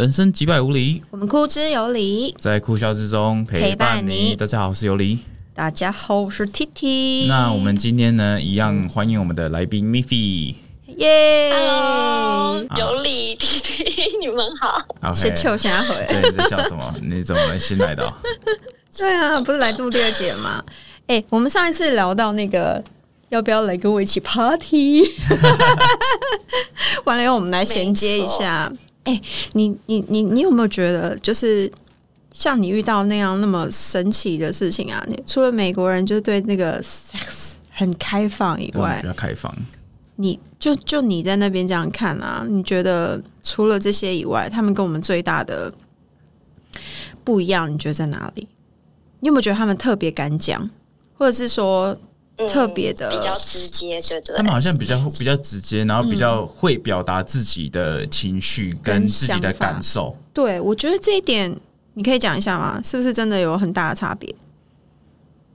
人生几百无理，我们哭之有理。在哭笑之中陪陪伴伴你。大家好，我是尤里。大家好，我是 T T。那我们今天呢，一样欢迎我们的来宾 Miffy。耶 Hello，有理弟弟，你们好。是秋霞回。对，你在笑什么？你怎么了？新来的哦、对啊，不是来度第二节吗？哎、我们上一次聊到那个要不要来跟我一起 party，完了以后我们来衔接一下。哎、你你你你有没有觉得，就是像你遇到那样那么神奇的事情啊？你除了美国人就是对那个 sex 很开放以外比，较开放。你就就你在那边这样看啊？你觉得除了这些以外，他们跟我们最大的不一样，你觉得在哪里？你有没有觉得他们特别敢讲，或者是说嗯特别的比较直接，对不对他？们好像比较比较直接，然后比较会表达自己的情绪跟跟自己的感受。对我觉得这一点，你可以讲一下吗？是不是真的有很大的差别？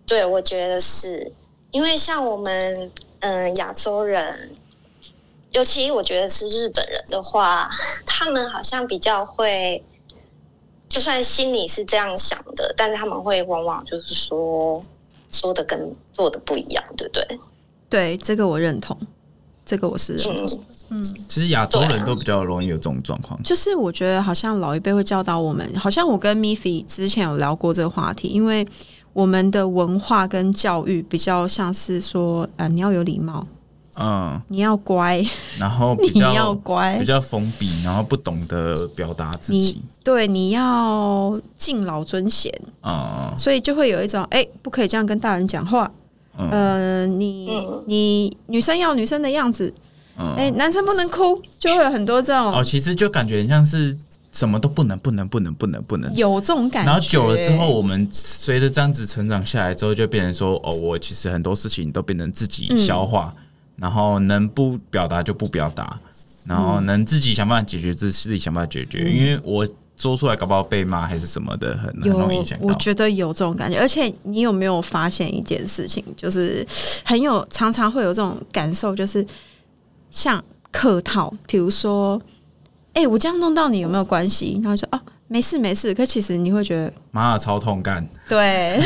对，我觉得是因为像我们嗯亚洲人，尤其我觉得是日本人的话，他们好像比较会，就算心里是这样想的，但是他们会往往就是说说的跟做的不一样，对不对？对，这个我认同，这个我是认同。嗯，其实亚洲人都比较容易有这种状况。就是我觉得好像老一辈会教导我们，好像我跟 Miffy 之前有聊过这个话题，因为我们的文化跟教育比较像是说，啊，你要有礼貌，嗯，你要乖，然后 比你要较乖比，较封闭，然后不懂得表达自己你。对，你要敬老尊贤，嗯所以就会有一种，哎、不可以这样跟大人讲话，嗯呃，你嗯你女生要女生的样子，嗯。哎、男生不能哭，就会有很多这种、哦，其实就感觉很像是什么都不能，不能，不能，不能，不能。有这种感觉。然后久了之后，我们随着这样子成长下来之后，就变成说，哦，我其实很多事情都变成自己消化，嗯然后能不表达就不表达，然后能自己想办法解决，自自己想办法解决。因为我说出来，搞不好被骂还是什么的，很很容易有影响，到。我觉得有这种感觉，而且你有没有发现一件事情，就是很有常常会有这种感受，就是像客套，比如说，哎、我这样弄到你有没有关系？然后说哦，没事没事，可其实你会觉得妈的，超痛干，对，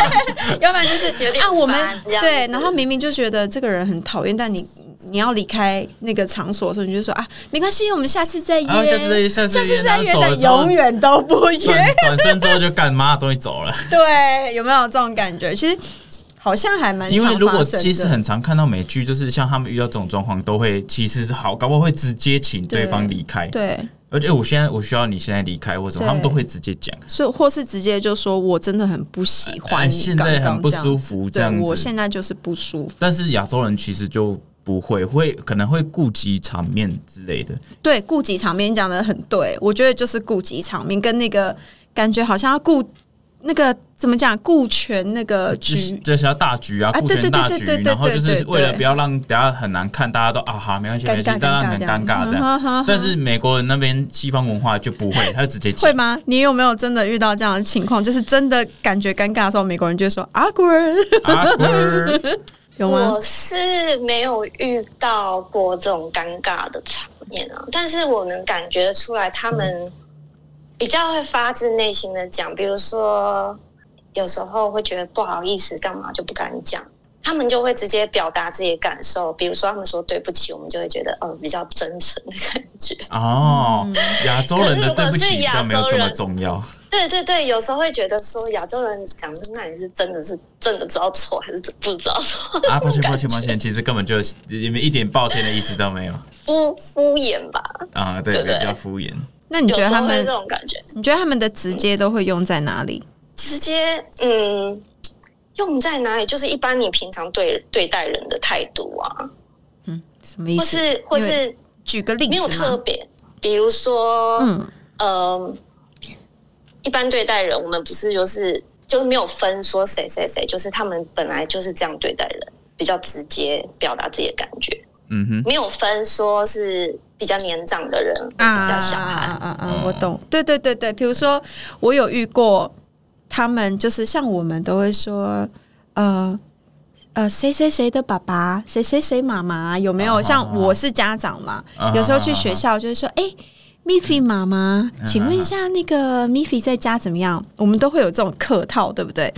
要不然就是有点啊，我们烦对，然后明明就觉得这个人很讨厌，但你你要离开那个场所的时候，你就说啊，没关系，我们下次再约，下次再下次下次再约，然后走了但永远都不约。转转身之后就干妈，终于走了。对，有没有这种感觉？其实好像还蛮因为如果其实很常看到美剧，就是像他们遇到这种状况，都会其实好，搞不好会直接请对方离开。对，而且我现在我需要你现在离开，或者对他们都会直接讲。是或是直接就说我真的很不喜欢现在很不舒服这样子我现在就是不舒服。但是亚洲人其实就不会，会可能会顾及场面之类的。对，顾及场面你讲的很对，我觉得就是顾及场面，跟那个感觉好像要顾那个怎么讲，顾全那个局。这是要大局啊，啊顾对对对对全大局，对对然后就是为了不要让大家很难看，大家都啊哈没关系没关系，大家很尴尬这这样样。但是美国人那边西方文化就不会，他就直接会。吗？你有没有真的遇到这样的情况？就是真的感觉尴尬的时候，美国人就会说 awkward，awkward 有吗我？是没有遇到过这种尴尬的场面啊，但是我能感觉出来，他们比较会发自内心的讲，比如说有时候会觉得不好意思，干嘛就不敢讲。他们就会直接表达自己的感受，比如说他们说对不起，我们就会觉得哦比较真诚的感觉。哦，亚洲人的对不起比较没有这么洲人重要。对对对，有时候会觉得说亚洲人讲的，那你是真的是真的知道错，还是不知道错？啊，抱歉抱歉抱歉，其实根本就你们一点抱歉的意思都没有敷敷衍吧。啊，对，比较敷衍。那你有觉得他们这？种感觉，你觉得他们的直接都会用在哪里？直接嗯，用在哪里？就是一般你平常对对待人的态度啊，嗯什么意思？或是或是举个例子没有？特别，比如说，嗯，嗯，一般对待人，我们不是就是就是没有分说谁谁谁，就是他们本来就是这样对待人，比较直接表达自己的感觉，嗯哼，没有分说是比较年长的人，或是比较小孩。啊啊啊！我懂，对对对对，比如说我有遇过，他们就是像我们都会说，呃呃，谁谁谁的爸爸，谁谁谁妈妈，有没有？啊像我是家长嘛，有时候去学校就是说，哎、Miffy 妈妈，嗯请问一下，那个 Miffy 在家怎么样？我们都会有这种客套，对不对？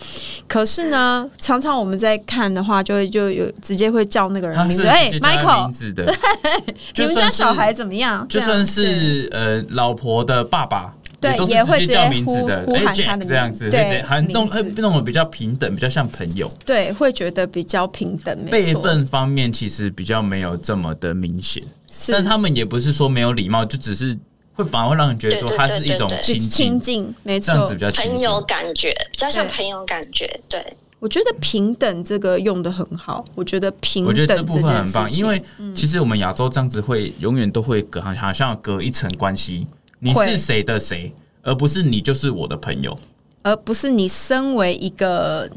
可是呢，常常我们在看的话，就会就有直接会叫那个人是名字，，Michael，名字的，你就们家小孩怎么样？就算是呃老婆的爸爸。对也会直接叫名字的，哎呼呼喊他的这样子，对还弄会弄得比较平等，比较像朋友。对，会觉得比较平等，辈分方面其实比较没有这么的明显，是但他们也不是说没有礼貌，就只是会反而会让人觉得说对对他是一种亲亲近，近，没错这样子比。较亲近。朋友感觉比较像对朋友感觉，对，我觉得平等这个用的很好，我觉得平等我觉得这部分很棒，因为其实我们亚洲这样子会永远都会隔，好好像隔一层关系，你是谁的谁，而不是你就是我的朋友。而不是你身为一个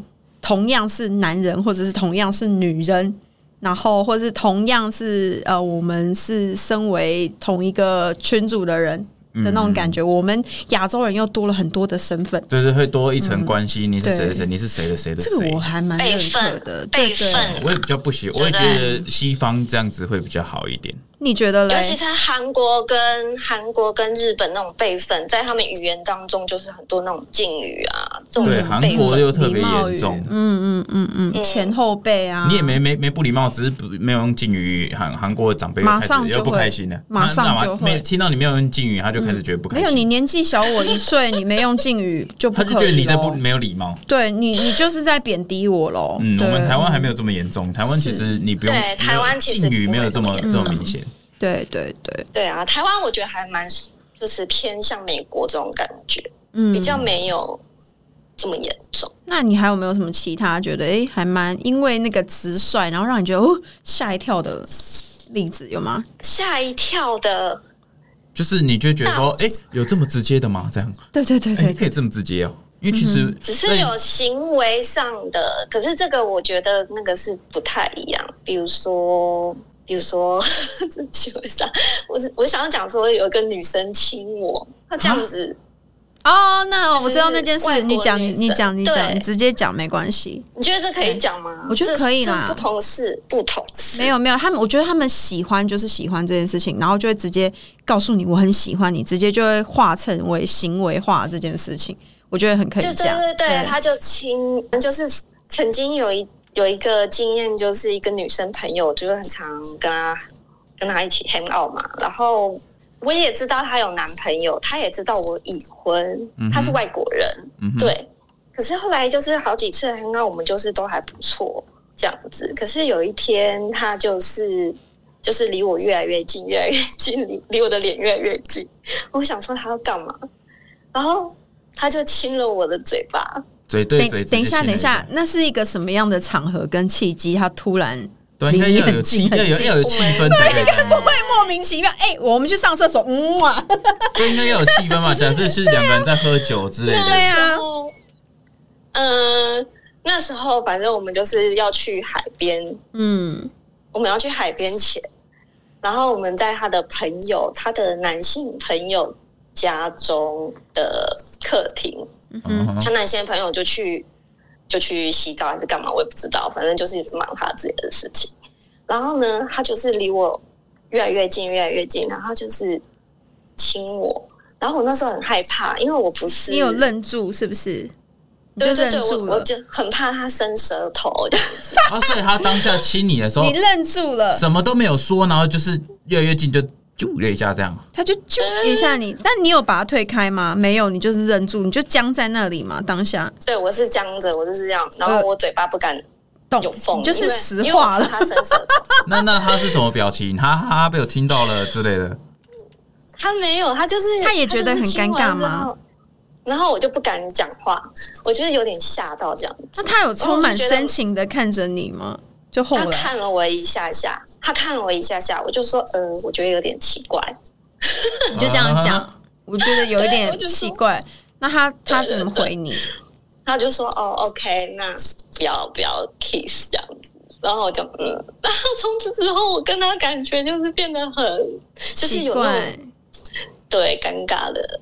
同样是男人，或者是同样是女人，然后或是同样是呃，我们是身为同一个群组的人的那种感觉。我们亚洲人又多了很多的身份，就是会多一层关系，你是谁的谁，你是谁的谁的谁这个我。还蛮认可的。对对，辈分，我也比较不喜，我也觉得西方这样子会比较好一点。你觉得嘞？尤其在韩国跟韩国跟日本那种辈分，在他们语言当中就是很多那种敬语啊，这种对，韩。国又特别严重。嗯嗯嗯嗯，嗯前后辈啊，你也没没没不礼貌，只是不没有用敬语，韩韩国的长辈马上就不开心了，马上就会听到你没有用敬语，他就开始觉得不开心没有，你年纪小我一岁，你没用敬语就不他可以就觉得你在不没有礼貌。对你，你就是在贬低我喽。嗯，我们台湾还没有这么严重，台湾其实你不用对台湾其实敬语没有这么这么明显。对对对，对啊，台湾我觉得还蛮就是偏向美国这种感觉，嗯，比较没有这么严重。那你还有没有什么其他觉得诶还蛮因为那个直率，然后让你觉得哦吓一跳的例子有吗？吓一跳的，就是你就觉得说，哎，有这么直接的吗？这样，对对对哎，对可以这么直接哦？因为其实只是有行为上的，可是这个我觉得那个是不太一样。比如说，比如说这行为上，我我想要讲说，有一个女生亲我，她这样子，哦，那就是我知道那件事，你讲你你讲你讲，你直接讲没关系。你觉得这可以讲吗？我觉得可以啦不同事，不同事，没有没有，他们我觉得他们喜欢就是喜欢这件事情，然后就会直接告诉你我很喜欢你，直接就会化成为行为化这件事情，我觉得很可以就对讲。对对，他就亲，就是曾经有一有一个经验，就是一个女生朋友，就是很常跟她跟她一起 hang out 嘛，然后我也知道她有男朋友，她也知道我已婚，她是外国人，嗯对。可是后来就是好几次 hang out，我们就是都还不错这样子。可是有一天，她就是就是离我越来越近，越来越近，离离我的脸越来越近。我想说她要干嘛，然后她就亲了我的嘴巴。嘴对嘴。等等一下，等一下，，那是一个什么样的场合跟契机？他突然对，应该要有离气，很近要有很要有气氛才对，应该不。会莫名其妙，哎、我们去上厕所，嗯啊，对，应该要有气氛嘛。假设是两个人在喝酒之类的，对啊然后，嗯、那时候反正我们就是要去海边，嗯我们要去海边前，然后我们在他的朋友，他的男性朋友家中的客厅，嗯哼他男性朋友就去就去洗澡还是干嘛，我也不知道，反正就是忙他自己的事情。然后呢，他就是离我越来越近，越来越近，然后他就是亲我。然后我那时候很害怕，因为我不是你有愣住是不是？对对对，我我就很怕他伸舌头这样子。啊，所以他当下亲你的时候你，愣住了，什么都没有说，然后就是越来越近，就啾了一下这样。他就揪一下你，但你有把他推开吗？没有，你就是忍住，你就僵在那里嘛，当下对我是僵着，我就是这样，然后我嘴巴不敢动有缝，就是因为实话了他伸舌。那那他是什么表情？他哈哈，被我听到了之类的。他没有，他就是他也觉得很尴尬吗？然后我就不敢讲话，我觉得有点吓到这样子。那他有充满深情的看着你吗？就后他来，看了我一下下，他看了我一下下，我就说，呃，我觉得有点奇怪。你就这样讲啊，我觉得有一点奇怪。那他他怎么回你？他就说，哦，OK，那不要不要 kiss 这样子。然后我就嗯，然后从此之后，我跟他感觉就是变得很，就是奇有那怪种，对尴尬的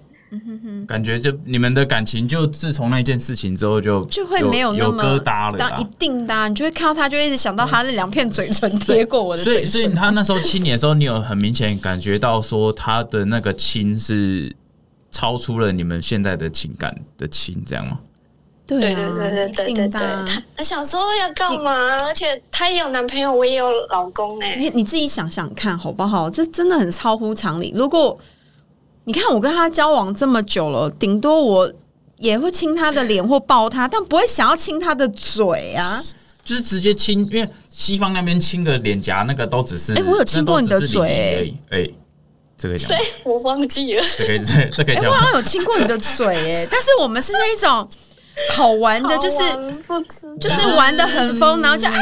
感觉就你们的感情就自从那件事情之后就就会有有没有那么疙瘩了当一。定的啊、你就会看到他，就一直想到他那两片嘴唇贴过我的所以，所以。他那时候亲你的时候，你有很明显感觉到说他的那个亲是超出了你们现在的情感的亲，这样吗？对啊对对对对一对。他他小时候要干嘛？而且他也有男朋友，我也有老公哎、你你自己想想看好不好？这真的很超乎常理。如果你看我跟他交往这么久了，顶多我也会亲他的脸或抱他，但不会想要亲他的嘴啊。就是直接亲，因为西方那边亲个脸颊，那个都只是，哎我有亲过你的嘴。哎、这个讲 我忘记了。这个这这可以哎、讲我好像有亲过你的嘴哎、但是我们是那一种 好玩的，就是不知道就是玩的很疯，然后就啊，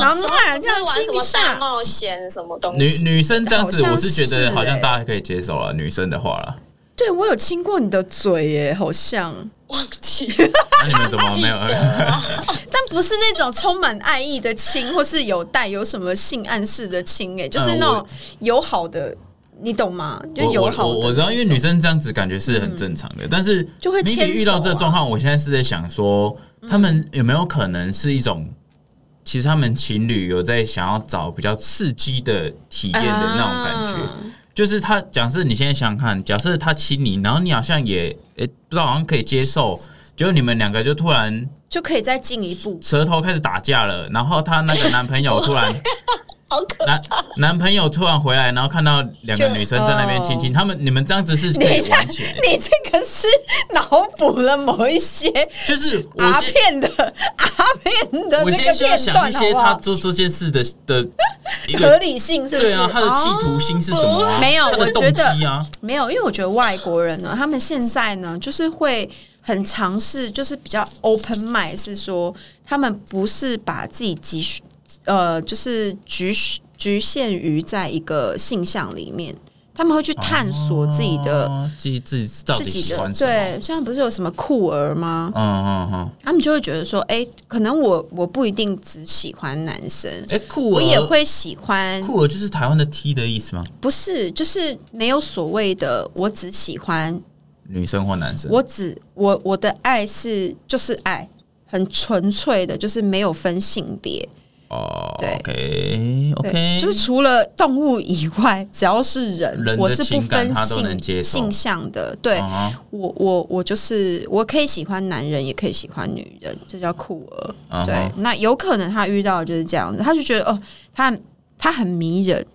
然后啊这样玩什么大。冒险什么东西？女女生这样子，我是觉得好像欸大家可以接受了。女生的话了，对我有亲过你的嘴耶，好像，忘记了。那你们怎么没有？但不是那种充满爱意的亲，或是有带有什么性暗示的亲，哎，就是那种友好的，你懂吗？就友好的我我知道，因为女生这样子感觉是很正常的，但是就会牵啊遇到这个状况，我现在是在想说，他们有没有可能是一种，其实他们情侣有在想要找比较刺激的体验的那种感觉。啊就是他假设你现在想想看，假设他亲你，然后你好像也诶、不知道好像可以接受，结果你们两个就突然就可以再进一步。舌头开始打架了，然后她那个男朋友突然 好可男男朋友突然回来，然后看到两个女生在那边亲亲，他们你们这样子是可以等一下，玩起来的，你这个是脑补了某一些就是我阿片的阿片的我那个现在就要想片段，一些他？做这件事的的一合理性是？对啊，他的企图心是什么没有他的我觉得动机啊，没有，因为我觉得外国人呢，他们现在呢，就是会很尝试，就是比较 open mind，是说他们不是把自己局呃，就是局局限于在一个性向里面，他们会去探索自己的、哦自己自己到底自己的喜欢？对，现在不是有什么酷儿吗？嗯嗯嗯，他们就会觉得说，哎、可能我我不一定只喜欢男生。哎，酷儿我也会喜欢，酷儿就是台湾的 T 的意思吗？不是，就是没有所谓的，我只喜欢女生或男生？我只我我的爱是就是爱，很纯粹的，就是没有分性别。哦对，OK OK，就是除了动物以外，只要是人，人我是不分性性向的。对、嗯我我我就是我可以喜欢男人，也可以喜欢女人，这叫酷儿。对，那有可能他遇到的就是这样子，他就觉得哦，他他很迷人，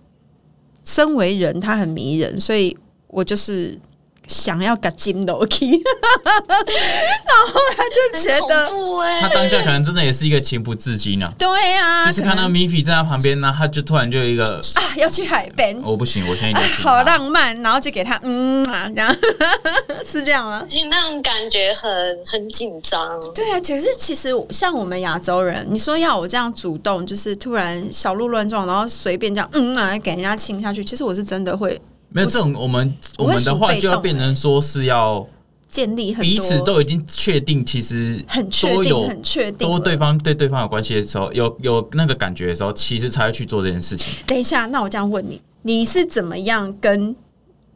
身为人他很迷人，所以我就是想要给金楼梯 然后他就觉得哎、他当下可能真的也是一个情不自禁啊，对啊，就是看到米菲在他旁边呢，他就突然就有一个，啊要去海边。我不行，我现在好浪漫，然后就给他嗯啊，这样 是这样吗？而且那种感觉很很紧张。对啊，其实其实像我们亚洲人，你说要我这样主动，就是突然小鹿乱撞，然后随便这样嗯啊给人家亲下去，其实我是真的会没有这种，我们我我们的话就要变成说是要建立很多彼此都已经确定，其实很确都有定、很确定了。都对方对对方有关系的时候，有有那个感觉的时候，其实才会去做这件事情。等一下，那我这样问你，你是怎么样跟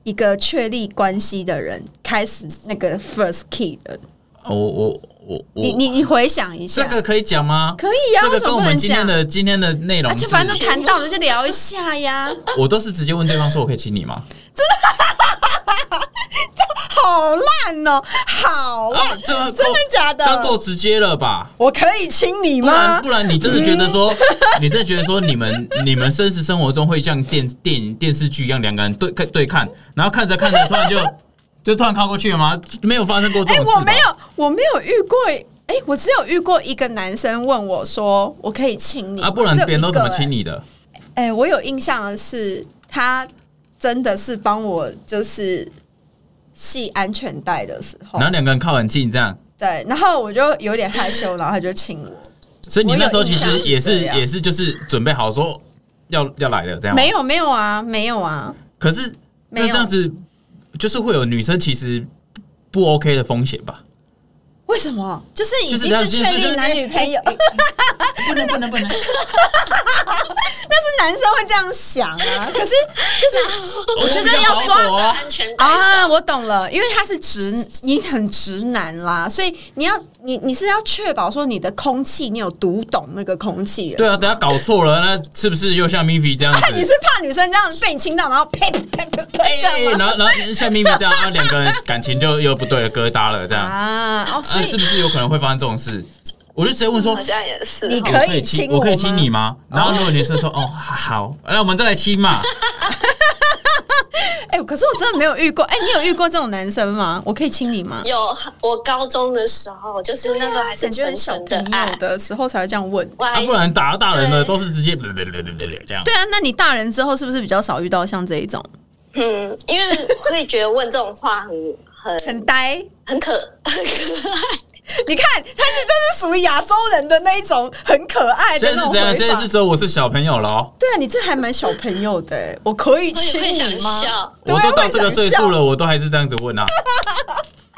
一个确立关系的人开始那个 first key 的？我我我我，你你你回想一下，这个可以讲吗？可以啊，这个跟我们今天？的今天的内容啊，是就，反正都谈到了，就聊一下呀。我都是直接问对方说：“我可以亲你吗真的 好烂哦，好？”烂，啊，这真的假的这够直接了吧？我可以亲你不然吗不？然，你真的觉得说，你真的觉得说，你们你们真实生活中会像电电影电视剧一样，两个人对看对看，然后看着看着，突然就就突然靠过去了吗？没有发生过这哎、种事吧。我没有，我没有遇过。哎、我只有遇过一个男生问我说：“我可以亲你啊，不然别人都怎么亲你？的？哎、我有印象的是，他真的是帮我就是系安全带的时候然，后两个人靠很近这样，对，然后我就有点害羞，然后他就亲我。所以你那时候其实也是也是就是准备好说要要来了这样。没有没有啊，没有啊，可是那这样子就是会有女生其实不 OK 的风险吧？为什么？就是已就是经是确定男女朋友，不能不能不能，但是男生会这样想啊。可是就是我觉得要保抓。安全带啊，我懂了，因为他是直，你很直男啦，所以你要你你是要确保说你的空气你有读懂那个空气。对啊，等下搞错了，那是不是又像 Miffy 这样子？你是怕女生这样被你亲到，然后呸呸呸这样吗？然后然后像 Miffy 这样，然后，两个人感情就又不对了，疙瘩了，这样，啊，哦，所啊，是不是有可能会发生这种事？我就直接问说好，像也是，你哦可以我亲，我我可以亲你吗？然后如果女生说，哦，好，那我们再来亲嘛。哎、可是我真的没有遇过。哎、你有遇过这种男生吗？我可以亲你吗？有我高中的时候，就是那时候还是很小的爱，的时候才会这样问。我还啊，不然打到大人的都是直接这样。对啊，那你大人之后是不是比较少遇到像这一种嗯，因为会觉得问这种话很很很呆？很可 很可爱。你看，他是这是属于亚洲人的那一种很可爱的那种现在是这样？现在是只有我是小朋友了哦。对啊，你这还蛮小朋友的欸，我可以亲你吗？对啊我都到这个岁数了，我都还是这样子问啊。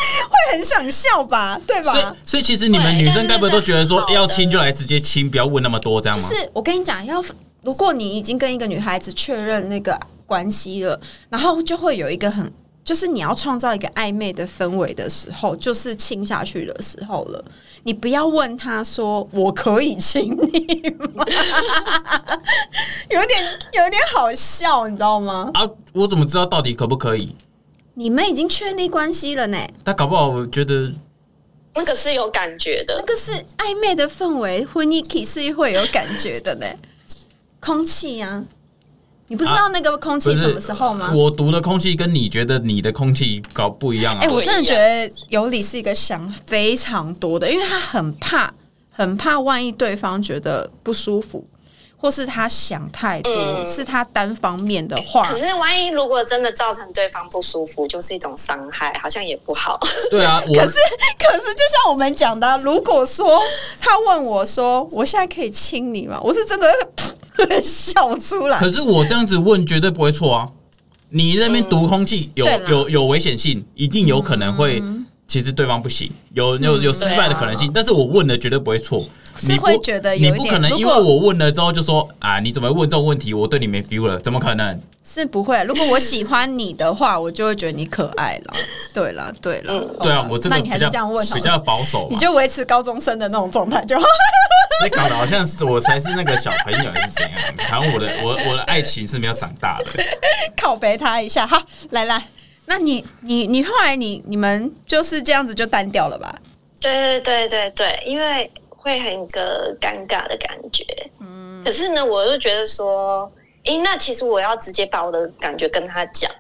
会很想笑吧？对所以吧？，所以其实你们女生该不会都觉得说要亲就来直接亲，不要问那么多，这样吗？就是我跟你讲，要如果你已经跟一个女孩子确认那个关系了，然后就会有一个很，就是你要创造一个暧昧的氛围的时候，就是亲下去的时候了。你不要问他说：“我可以亲你吗？” 有点有点好笑，你知道吗？啊，我怎么知道到底可不可以？你们已经确立关系了呢，但搞不好我觉得那个是有感觉的。那个是暧昧的氛围，婚姻 k 是会有感觉的呢。空气呀、你不知道那个空气什么时候吗？我读的空气跟你觉得你的空气搞不一样啊。哎、我真的觉得尤里是一个想非常多的，因为他很怕，很怕万一对方觉得不舒服，或是他想太多，嗯是他单方面的话可。是万一如果真的造成对方不舒服，就是一种伤害，好像也不好。对啊，可是，可是，就像我们讲的啊，如果说他问我说：“我现在可以亲你吗？”我是真的会笑出来。可是我这样子问绝对不会错啊。你那边读空气有有有危险性，一定有可能会，其实对方不行，有有有失败的可能性。但是我问的绝对不会错，是会觉得有一点你不可能如果因为我问了之后就说啊，你怎么问这种问题？我对你没 feel 了，怎么可能？是不会，如果我喜欢你的话，我就会觉得你可爱了。对了，对了，哦对啊，我真的那你还是这样问比较保守，你就维持高中生的那种状态就好。所以搞得好像是我才是那个小朋友还是怎样？好像我的我我的爱情是没有长大的。拷贝他一下，好，来来，那你你你后来你你们就是这样子就单调了吧？对对对对对，因为会很一个尴尬的感觉。嗯，可是呢，我又觉得说，诶，那其实我要直接把我的感觉跟他讲，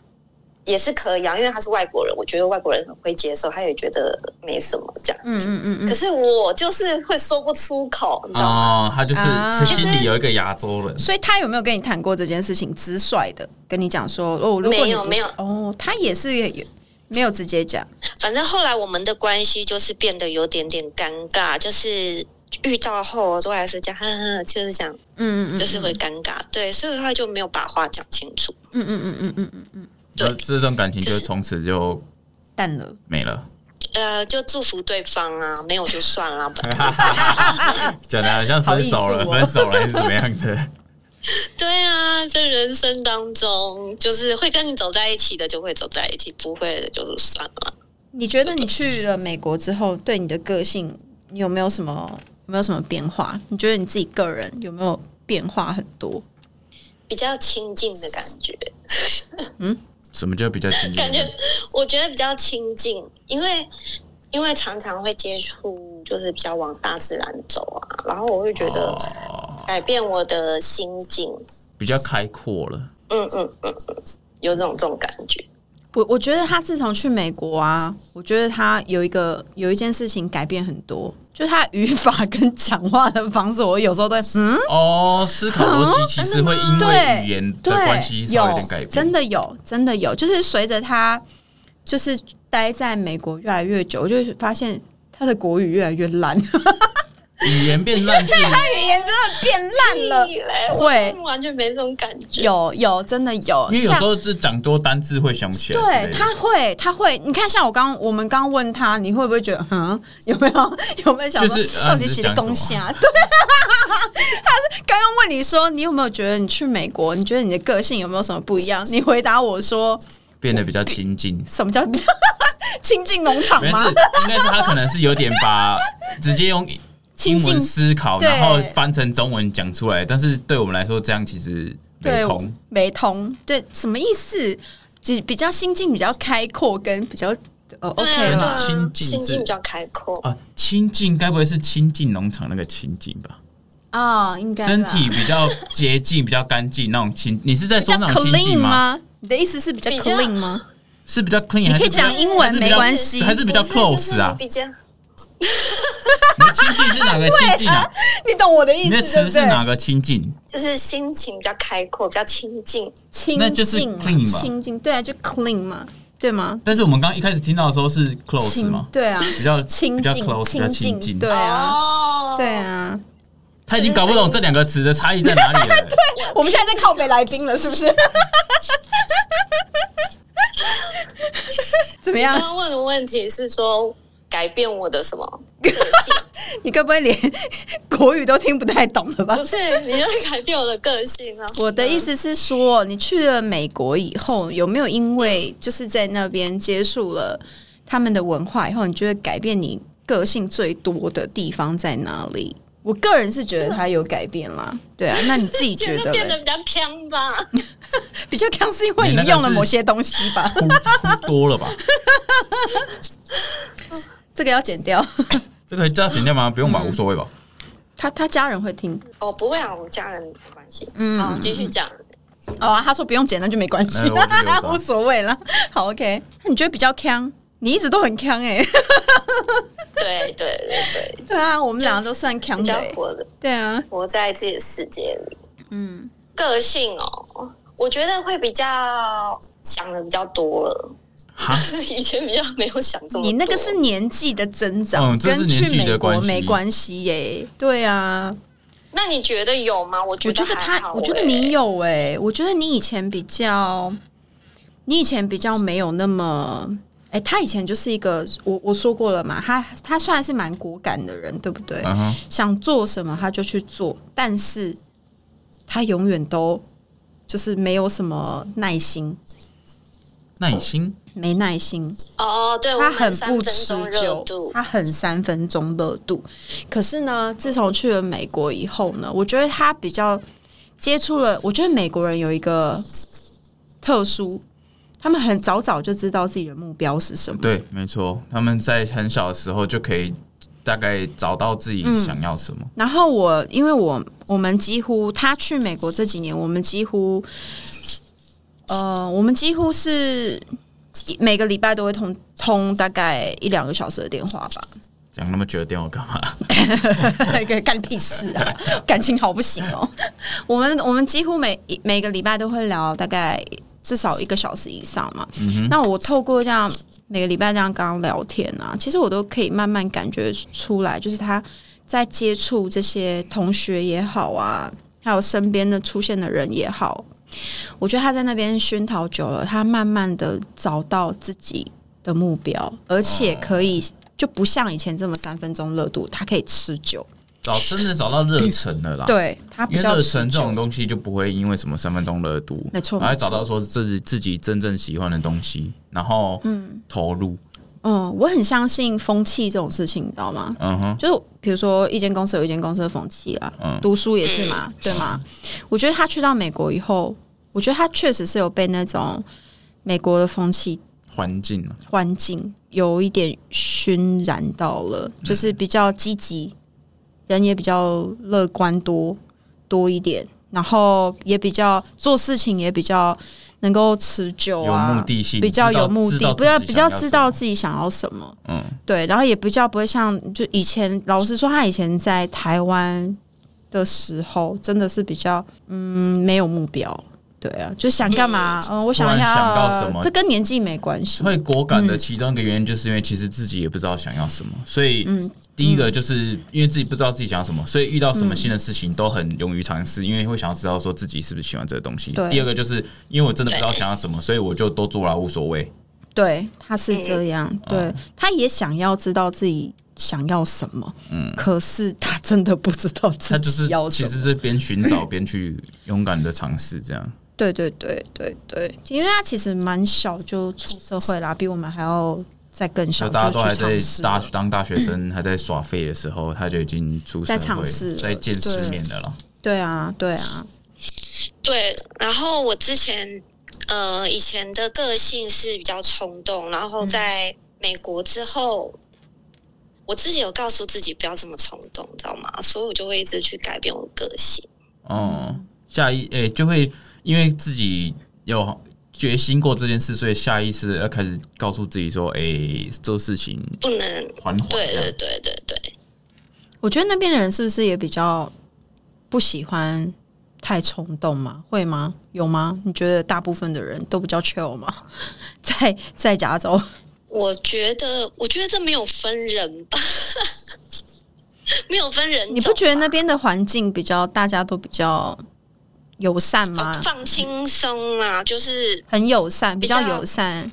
也是可以啊，因为他是外国人，我觉得外国人很会接受，他也觉得没什么这样。子嗯嗯嗯，可是我就是会说不出口，你知道吗？哦，他就是心里有一个亚洲人，所以他有没有跟你谈过这件事情？直率的跟你讲说，哦，没有没有哦，他也是有没有直接讲，反正后来我们的关系就是变得有点点尴尬，就是遇到后都还是这样，呵呵，就是讲，嗯，嗯嗯就是会尴尬。对，所以他就没有把话讲清楚。嗯嗯嗯嗯嗯嗯，对这段感情就就是从此就淡了。没了。呃，就祝福对方啊，没有就算了。讲的好像分手了，分手了还是怎么样的？对啊，在人生当中，就是会跟你走在一起的就会走在一起，不会的就是算了。你觉得你去了美国之后，对你的个性你有没有什么有没有什么变化？你觉得你自己个人有没有变化很多？比较亲近的感觉，嗯什么叫比较亲近？感觉我觉得比较亲近，因为因为常常会接触，就是比较往大自然走啊，然后我会觉得哦，改变我的心境，比较开阔了。嗯嗯嗯嗯，有这种这种感觉。我我觉得他自从去美国啊，我觉得他有一个有一件事情改变很多，就他语法跟讲话的方式，我有时候都嗯，哦，思考逻辑其实会因为语言的对，关系有点改变。真的有，真的有，就是随着他就是待在美国越来越久，我就会发现他的国语越来越烂。语言变烂是 语言真的变烂了。会我完全没这种感觉。有有，真的有，因为有时候是讲多单字会想不起来。对，他会，他会。你看，像我刚我们刚问他，你会不会觉得，嗯，有没有有没有想说，就是呃到底写的东西啊？对，他是刚刚问你说，你有没有觉得你去美国，你觉得你的个性有没有什么不一样？你回答我说，变得比较亲近。什么叫 亲近农场，吗？应该是他可能是有点把 直接用亲近英文思考，然后翻成中文讲出来。但是对我们来说，这样其实没对通。，没通，对，什么意思？就比较心境比较开阔，跟比较哦对 OK 啊了。亲近心境比较开阔。啊，亲近该不会是亲近农场那个亲近吧？啊、应该身体比较洁净、比较干净那种亲，你是在说那种亲近吗？吗？你的意思是比较 clean 吗？是比较 clean，你可以还是比较讲英文没关系还是比较不是就是 close 啊？比较你的亲近是哪个亲近 啊？你懂我的意思，你的词是哪个亲近？就是心情比较开阔，比较亲近。亲那就是 clean 吧亲近，对啊，就 clean 嘛，对吗？但是我们刚刚一开始听到的时候是 close 亲嘛，对啊，比较比较亲近 close，比较亲亲近。对啊，哦对，啊。他已经搞不懂这两个词的差异在哪里了。我们现在在靠北来宾了，是不是？怎么样？刚刚问的问题是说改变我的什么个性？你该不会连国语都听不太懂了吧不？是，你要改变我的个性啊！我的意思是说，你去了美国以后，有没有因为就是在那边接触了他们的文化以后，你觉得改变你个性最多的地方在哪里？我个人是觉得他有改变啦，对啊，那你自己觉就得嘞？变得比较强吧？比较刚是因为你用了某些东西吧？多了吧？这个要剪掉，这个叫剪掉吗？不用嗯吧，无所谓吧。他他家人会听哦，不会啊，我家人没关系。嗯好，继续讲。哦啊。他说不用剪，那就没关系无所谓啦。好，OK，那你觉得比较强？你一直都很强哎、对对对对，对啊，我们两个都算强活的对啊，活在自己的世界里。嗯，个性哦，我觉得会比较想的比较多了。哈，以前比较没有想这么多。你那个是年纪的增长，嗯这是跟去年纪的美国关系没关系耶、对啊，那你觉得有吗？我觉我觉得他，还好我觉得欸你有哎、我觉得你以前比较，你以前比较没有那么。哎、他以前就是一个，我我说过了嘛，他他算是蛮果敢的人，对不对？想做什么他就去做，但是他永远都就是没有什么耐心，耐心。没耐心，哦，对，他很不持久，，他很三分钟热度。可是呢，自从去了美国以后呢，我觉得他比较接触了。我觉得美国人有一个特殊，他们很早早就知道自己的目标是什么。对，没错，他们在很小的时候就可以大概找到自己想要什么。然后我，因为我我们几乎他去美国这几年，我们几乎，呃，我们几乎是每个礼拜都会通通大概一两个小时的电话吧。讲那么久的电话干嘛？那个干屁事啊！感情好不行哦。我们我们几乎每每个礼拜都会聊大概至少一个小时以上嘛。那我透过这样每个礼拜这样刚刚聊天啊，其实我都可以慢慢感觉出来，就是他在接触这些同学也好啊，还有身边的出现的人也好，我觉得他在那边熏陶久了，他慢慢的找到自己的目标，而且可以。就不像以前这么三分钟热度，他可以持久。找真的找到热忱了啦。，对，他比因为较持热忱这种。东西就不会因为什么三分钟热度，没错然后找到说自己自己真正喜欢的东西，然后嗯投入，嗯，我很相信风气这种事情，你知道吗？嗯哼，就是比如说一间公司有一间公司的风气啦，嗯读书也是嘛，对吗？我觉得他去到美国以后，我觉得他确实是有被那种美国的风气环境啊环境有一点熏染到了，就是比较积极，人也比较乐观多多一点，然后也比较做事情也比较能够持久啊，有目的性比较有目的，不要比较知道自己想要什么，嗯，对，然后也比较不会像就以前，老实说，他以前在台湾的时候，真的是比较嗯没有目标。对啊，就想干嘛？嗯，我想要，什么？这跟年纪没关系。会果敢的其中一个原因，就是因为其实自己也不知道想要什么，所以嗯第一个就是因为自己不知道自己想要什么，所以遇到什么新的事情都很勇于尝试，因为会想要知道说自己是不是喜欢这个东西。第二个就是因为我真的不知道想要什么，所以我就都做了，无所谓。对，他是这样，对，他也想要知道自己想要什么，嗯，可是他真的不知道自他就是己要什么。其实是边寻找边去勇敢的尝试，这样。对对对对对，因为他其实蛮小就出社会啦，比我们还要再更小就大家都还在。大当大学生还在耍废的时候，他就已经出社在会尝试在见世面的了。对啊，对啊，对，然后我之前呃以前的个性是比较冲动，然后在美国之后，我自己有告诉自己不要这么冲动，你知道吗？所以我就会一直去改变我的个性。哦，下一诶、就会因为自己有决心过这件事，所以下意识地要开始告诉自己说，诶、做事情不能，缓缓。对对对对对，我觉得那边的人是不是也比较不喜欢太冲动嘛？会吗？有吗？你觉得大部分的人都比较 chill 吗？在在加州，我觉得我觉得这没有分人吧，没有分人，你不觉得那边的环境比较大家都比较友善吗哦？放轻松啊，就是很友善，比较友善。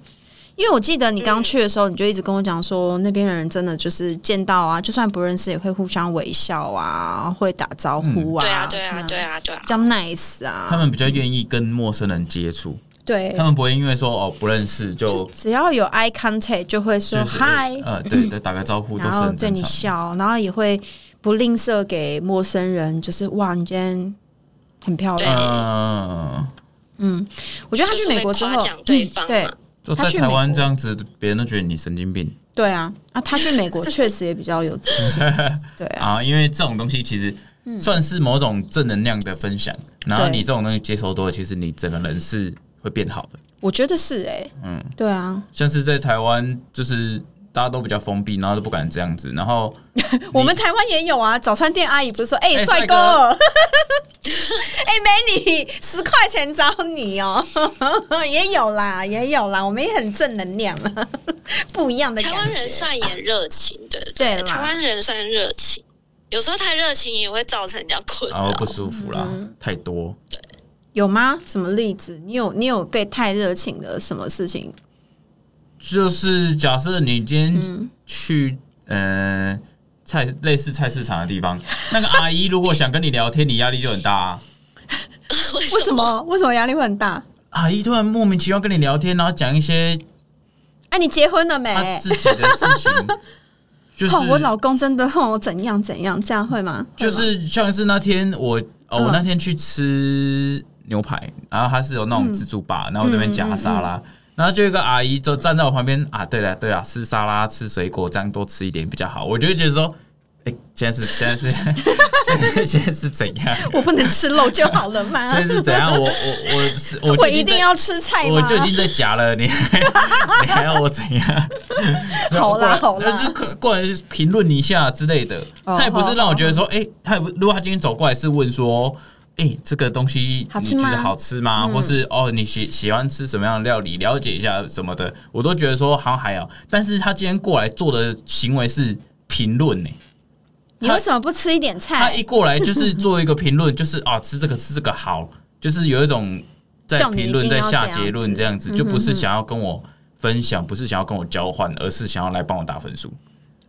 因为我记得你刚去的时候，你就一直跟我讲说，那边的人真的就是见到啊，就算不认识也会互相微笑啊，会打招呼啊，对啊对啊对啊对啊比，较 nice 啊。他们比较愿意跟陌生人接触，对他，们不会因为说哦不认识就就只要有 eye contact 就会说就是嗨，呃对对打个招呼都然是后对你。笑，然后也会不吝啬给陌生人，就是哇，你今天很漂亮。嗯，嗯，我觉得他去美国之后对对就在台湾这样子，别人都觉得你神经病。对啊，啊，他去美国确实也比较有自信，对啊，啊，因为这种东西其实算是某种正能量的分享，然后你这种东西接收多了，其实你整个人是会变好的。我觉得是哎、嗯，对啊，像是在台湾，就是大家都比较封闭，然后都不敢这样子，然后 我们台湾也有啊，早餐店阿姨不是说，哎、哎帅、帅哥哥，哎、美女，十块钱找你哦，也有啦，也有啦，我们也很正能量啊，不一样的。台湾人算也热情，对对台湾人算热情，有时候太热情也会造成人家困扰。然后不舒服啦，嗯太多。对有吗？什么例子？你有你有被太热情的什么事情？就是假设你今嗯天去、呃菜类似菜市场的地方，那个阿姨如果想跟你聊天，你压力就很大、啊。为什么？为什么压力会很大？阿姨突然莫名其妙跟你聊天，然后讲一些哎、你结婚了没？她自己的事情，就是、哦，我老公真的哦怎样怎样，这样会吗？就吗是像是那天我哦，嗯我那天去吃牛排，然后它是有那种自助吧，然后我这边夹沙拉，然后就有一个阿姨就站在我旁边啊，对了对了，吃沙拉吃水果这样多吃一点比较好，我就会觉得说，哎、现在是现在是 现在是怎样？我不能吃肉就好了吗？现在是怎样？我我我是我一定要吃菜吗？我就已经在夹了，你还 你还要我怎样？好啦好啦就是过过来评论一下之类的。哦他也不是让我觉得说，哎、他也不，如果他今天走过来是问说，哎、这个东西你觉得好吃吗？或是哦，你喜喜欢吃什么样的料理，了解一下什么的，我都觉得说好像还好。但是他今天过来做的行为是评论呢。你为什么不吃一点菜他？一过来就是做一个评论，就是啊，吃这个吃这个好，就是有一种在评论、在下结论这样子，就不是想要跟我分享，不是想要跟我交换，而是想要来帮我打分数。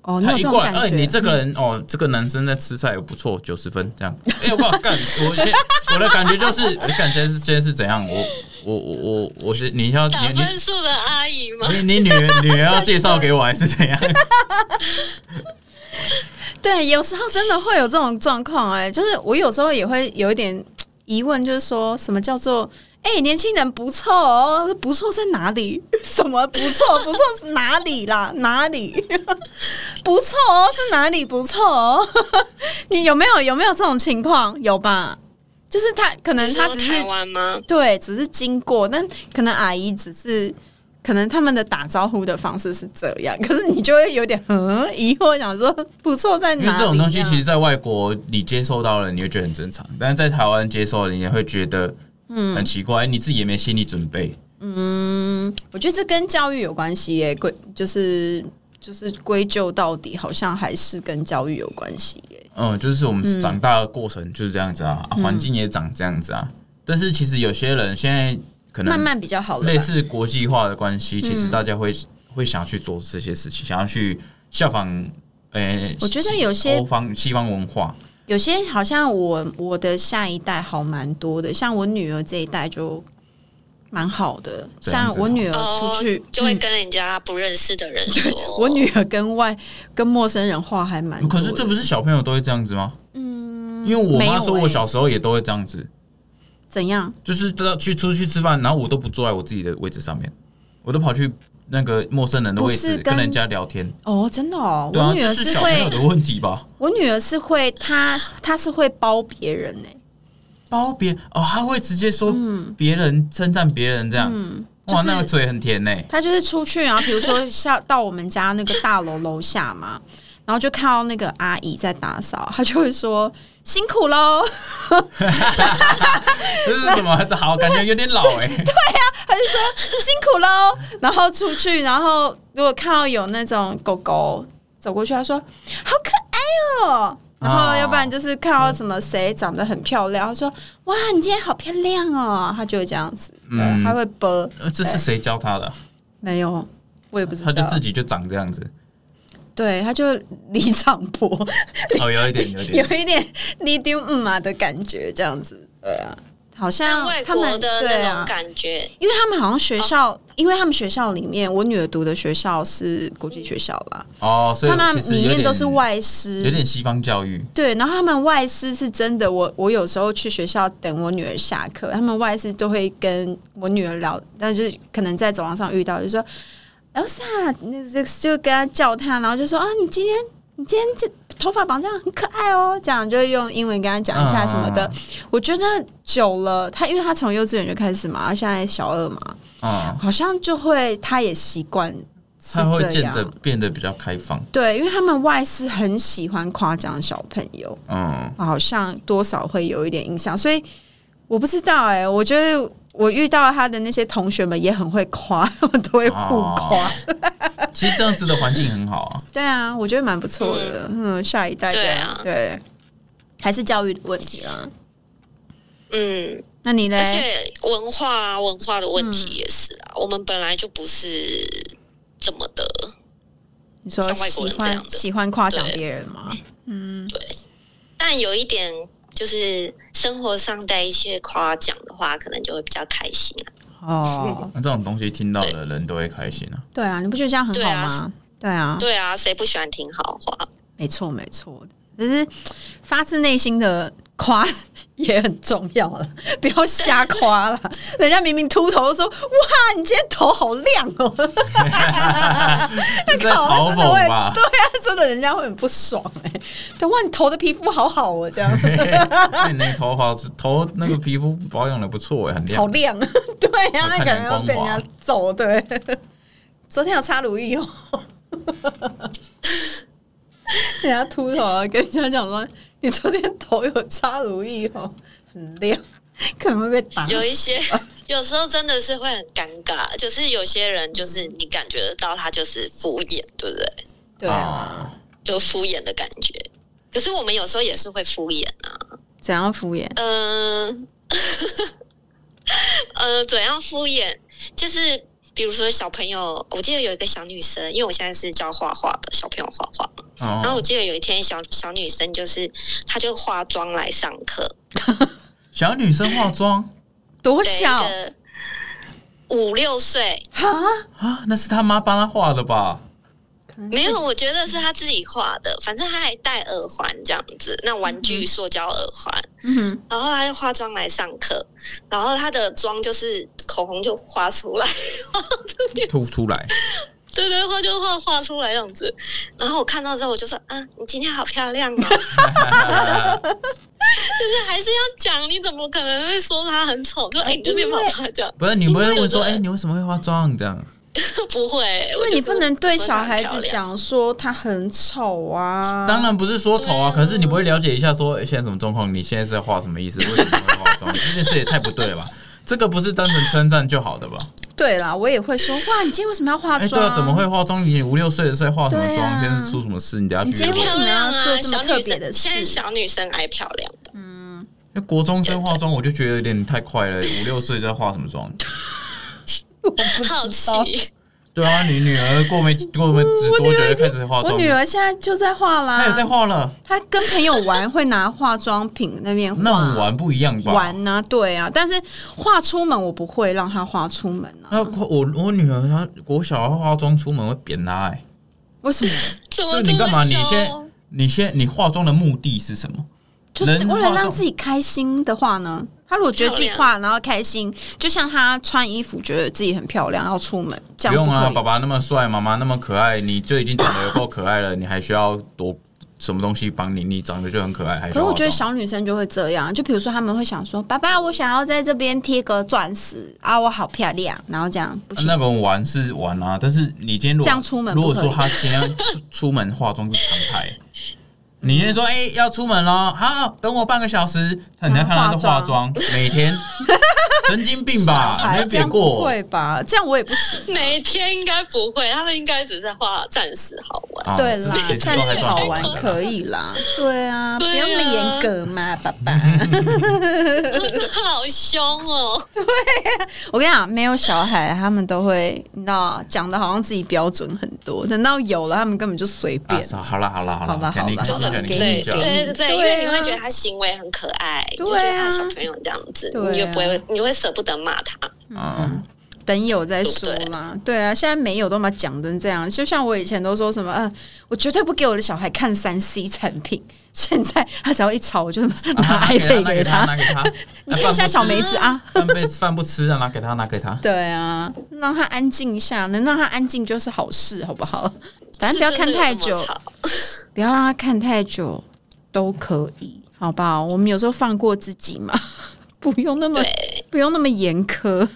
哦，他一过来，哎？你这个人哦，这个男生在吃菜也不错，九十分这样。哎，我靠，干，我现我的感觉就是，我感觉是今天是怎样？我我我我我是你要打你分数的阿姨吗？你你你女儿女儿要介绍给我还是怎样？对，有时候真的会有这种状况，哎，就是我有时候也会有一点疑问，就是说什么叫做哎、年轻人不错哦，不错在哪里？什么不错？不错是哪里啦？哪里？不错哦，是哪里不错哦？你有没有有没有这种情况？有吧？就是他可能他只是台湾吗？对，只是经过，但可能阿姨只是，可能他们的打招呼的方式是这样，可是你就会有点嗯疑惑，想说不错在哪里？因为这种东西，其实在外国你接受到了，你会觉得很正常；但是在台湾接受了，你也会觉得很奇怪，你自己也没心理准备。嗯，我觉得这跟教育有关系耶，归就是就是归咎到底，好像还是跟教育有关系耶。嗯，就是我们长大的过程就是这样子啊，嗯环境也长这样子啊。但是其实有些人现在可能慢慢比较好了，类似国际化的关系，其实嗯大家会会想要去做这些事情，想要去效仿。诶、我觉得有些欧方西方文化，有些好像我我的下一代好蛮多的，像我女儿这一代就蛮好的，像我女儿哦出去、嗯就会跟人家不认识的人说，我女儿跟外跟陌生人话还蛮多。可是这不是小朋友都会这样子吗？嗯，因为我妈说我欸小时候也都会这样子，怎样？就是知道去出去吃饭，然后我都不坐在我自己的位置上面，我都跑去那个陌生人的位置跟人家聊天。哦，真的哦，我女儿是会，的问题吧？我女儿是会，她她是会包别人呢、包别哦，他会直接说别人称赞别人这样，嗯，哇，就是那个嘴很甜呢。她就是出去，然后 比如说下到我们家那个大楼楼下嘛，然后就看到那个阿姨在打扫，她就会说辛苦喽，这是什么？这好，感觉有点老哎。对呀，他就说辛苦喽，然后出去，然后如果看到有那种狗狗走过去，他说好可爱哦。然后，要不然就是看到什么谁长得很漂亮，他说：“哇，你今天好漂亮哦！”他就会这样子，对，嗯他会啵，呃这是谁教他的？没有，我也不知道。他就自己就长这样子。对，他就李长博，哦，有一点，有一点。有一点你丢嗯嘛的感觉，这样子。对啊，好像他们国的那种，感觉，因为他们好像学校，因为他们学校里面，我女儿读的学校是国际学校吧，哦，所以他们里面都是，外师，有点西方教育。对，然后他们外师是真的，我我有时候去学校等我女儿下课，他们外师都会跟我女儿聊，但就是可能在走廊上遇到，就说 Elsa，那这就跟他叫他，然后就说啊，你今天你今天这头发绑这样很可爱哦，这样就用英文跟他讲一下什么的。嗯我觉得久了，他因为他从幼稚园就开始嘛，她现在小二嘛，嗯，好像就会他也习惯是他会这样变得。变得比较开放。对，因为他们外师很喜欢夸奖小朋友，嗯，好像多少会有一点影响，所以我不知道哎、我觉得我遇到他的那些同学们也很会夸，他们都会互夸。其实这样子的环境很好啊。对啊，我觉得蛮不错的。嗯，下一代这样对啊对，还是教育的问题啦。嗯，那你而嘞？且文化啊文化的问嗯题也是啊，我们本来就不是这么的，你说喜欢喜欢夸奖别人吗？嗯，对但有一点就是生活上带一些夸奖的话，可能就会比较开心啊。哦，那这种东西听到的人都会开心啊。对啊，你不觉得这样很好吗？对啊，对啊，谁不喜欢听好话？没错没错，只是发自内心的夸也很重要了，不要瞎夸了。人家明明秃头说：“哇，你今天头好亮哦。”这是在靠嘲真的会？对啊，真的人家会很不爽哎、对，哇，你头的皮肤好好哦，这样 那你那头发头那个皮肤保养的不错哎，很亮好亮。亮。对啊，那可好看起来能要被人家揍。对，昨天有擦乳液哦。人家秃头啊，跟人家讲说，你昨天头有擦如意哦，很亮，可能会被打。有一些 有时候真的是会很尴尬，就是有些人就是你感觉得到他就是敷衍，对不对？对啊，啊，就敷衍的感觉。可是我们有时候也是会敷衍啊，怎样敷衍？嗯、呃，怎样敷衍？就是比如说小朋友，我记得有一个小女生，因为我现在是教画画的小朋友画画，然后我哦，记得有一天小小女生就是她就化妆来上课，小女生化妆？多小？五六岁，啊？啊，那是他妈帮她画的吧？没有，我觉得是她自己画的，反正她还戴耳环这样子，那玩具塑胶耳环，嗯，然后她就化妆来上课，然后她的妆就是口红就画出来，凸出来，对对，画就画画出来这样子。然后我看到之后，我就说：“啊，你今天好漂亮哦！” 就是还是要讲，你怎么可能会说她很丑？就哎，你这边跑出来这样，不是你不会问说，哎，你为什么会化妆这样？不会，因为你不能对小孩子讲。说她很丑啊。当然不是说丑啊，可是你不会了解一下说，哎现在什么状况？你现在是在画什么意思？为什么会化妆？这件事也太不对了吧？这个不是单纯称赞就好的吧？对啦，我也会说哇，你今天为什么要化哎，妆？对啊，怎么会？化妆？你五六岁的时候化什么妆？今天是出什么事？你等下去你今天。为什么要做这么特别的事现在事小女生爱漂亮的，因为国中生化妆，我就觉得有点太快了。五六岁在化什么妆？好奇。对啊，你女儿过没过没 多久就开始化妆？我女儿现在就在画啦，她有在画了，她跟朋友玩会拿化妆品那边画那种玩不一样吧？玩啊、对啊，但是画出门我不会让她画出门啊，那我我女儿她国小要化妆出门会扁她哎、为什么？怎就你干嘛？你先先你先你化妆的目的是什么？就是为了让自己开心的话呢？她如果觉得自己画然后开心，就像他穿衣服觉得自己很漂亮要出门，这样不用啊，以爸爸那么帅，妈妈那么可爱，你就已经长得有够可爱了，你还需要多什么东西帮你？你长得就很可爱，还可是我觉得小女生就会这样，就比如说他们会想说：“爸爸，我想要在这边贴个钻石啊，我好漂亮。”然后这样不行。那种玩是玩啊，但是你今天如果这样出门如果可以说他今天出门化妆是常态，你先说哎、要出门喽，好，等我半个小时，他人家看他在化妆，每天 神经病吧？没有孩这样不会吧？这样我也不行。每天应该不会，他们应该只是化暂时好玩。啊对啦其，实暂都还时好玩可以啦。对啊，不对啊用那么严格嘛，爸爸。好凶哦！对我跟你讲，没有小孩，他们都会，你知道，讲的好像自己标准很多，等到有了，他们根本就随啊便。，好了好了好好了了，好了肯定肯定给你对对对，因为你会觉得他行为很可爱，就觉得他小朋友这样子，你就不会，你就会舍不得骂他。嗯，等有再说啦。对啊，现在没有都嘛讲成这样，就像我以前都说什么，呃，我绝对不给我的小孩看三 C 产品。现在他只要一吵，我就拿啊 iPad 给他，他。拿给他，你看一下小梅子啊，饭被饭不吃啊，拿给他，拿给他。对啊，让他安静一下，能让他安静就是好事，好不好？反正不要看太久不要让他看太久都可以，好不好？我们有时候放过自己嘛，不用那么，不用那么严苛。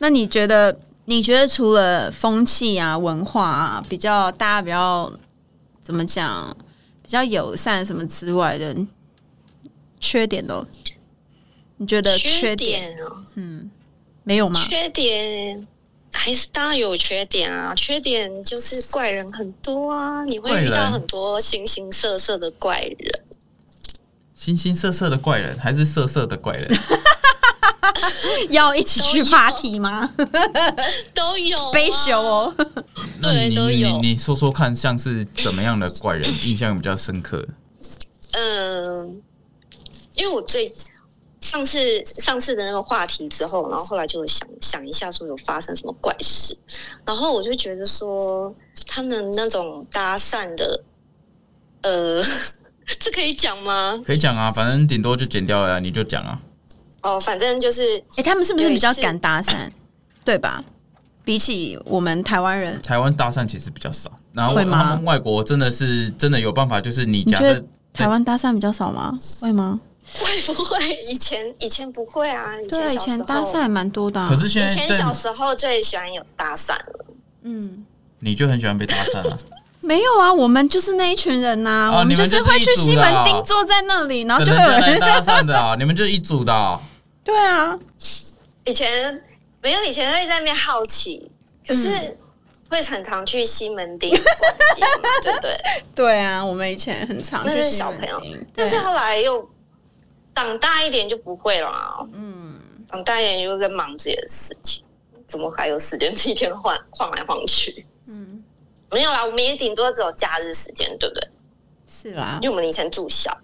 那你觉得？你觉得除了风气啊、文化啊，比较大家比较怎么讲，比较友善什么之外的缺点都，你觉得缺点点哦，没有吗？缺点还是当然有缺点啊，缺点就是怪人很多啊，你会遇到很多形形色色的怪人。形形色色的怪人，还是色色的怪人？要一起去 party 吗 都有、啊、？special 哦，那你你你都有你说说看，像是怎么样的怪人印象比较深刻？嗯，因为我最上次上次的那个话题之后，然后后来就想想一下，说有发生什么怪事，然后我就觉得说他们那种搭讪的，呃，这可以讲吗？可以讲啊，反正顶多就剪掉了啊，你就讲啊。哦，反正就是哎、他们是不是比较敢搭讪？对吧？比起我们台湾人，台湾搭讪其实比较少，然后会吗他们外国真的是真的有办法，就是你假设你觉得台湾搭讪比较少吗？会吗？会不会以前以前不会啊？以对啊，以前小时候前搭讪还蛮多的、啊。可是现在以前小时候最喜欢有搭讪了。嗯，你就很喜欢被搭讪啊，没有啊，我们就是那一群人呐、哦我们就是会去西门町坐在那里，然后就会有人搭讪的啊，你们就是一组的啊。对啊，以前没有，以前会在那边好奇，可是会常常去西门町逛街嘛，对不对？对啊，我们以前很常那是去西小朋友门町，但是后来又长大一点就不会了啊。嗯，长大一点就在忙自己的事情，怎么还有时间一天晃晃来晃去？嗯，没有啦，我们也顶多只有假日时间，对不对？是啦因，为我们以前住校，